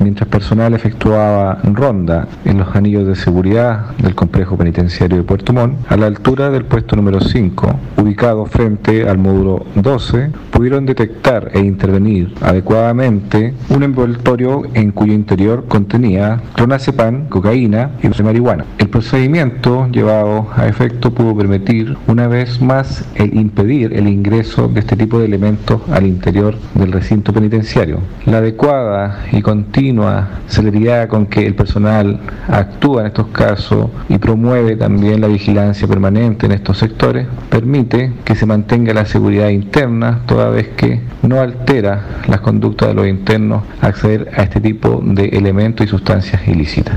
mientras personal efectuaba ronda en los anillos de seguridad del complejo penitenciario de Puerto Montt, a la altura del puesto número 5, ubicado frente al módulo 12, pudieron detectar e intervenir adecuadamente un envoltorio en cuyo interior contenía clonazepam, cocaína y marihuana. El procedimiento llevado a efecto pudo permitir una vez más el impedir el ingreso de este tipo de elementos al interior del recinto penitenciario. La adecuada y continua celeridad con que el personal actúa en estos casos y promueve también la vigilancia permanente en estos sectores permite que se mantenga la seguridad interna toda vez que no altera las conductas de los internos acceder a este tipo de elementos y sustancias ilícitas.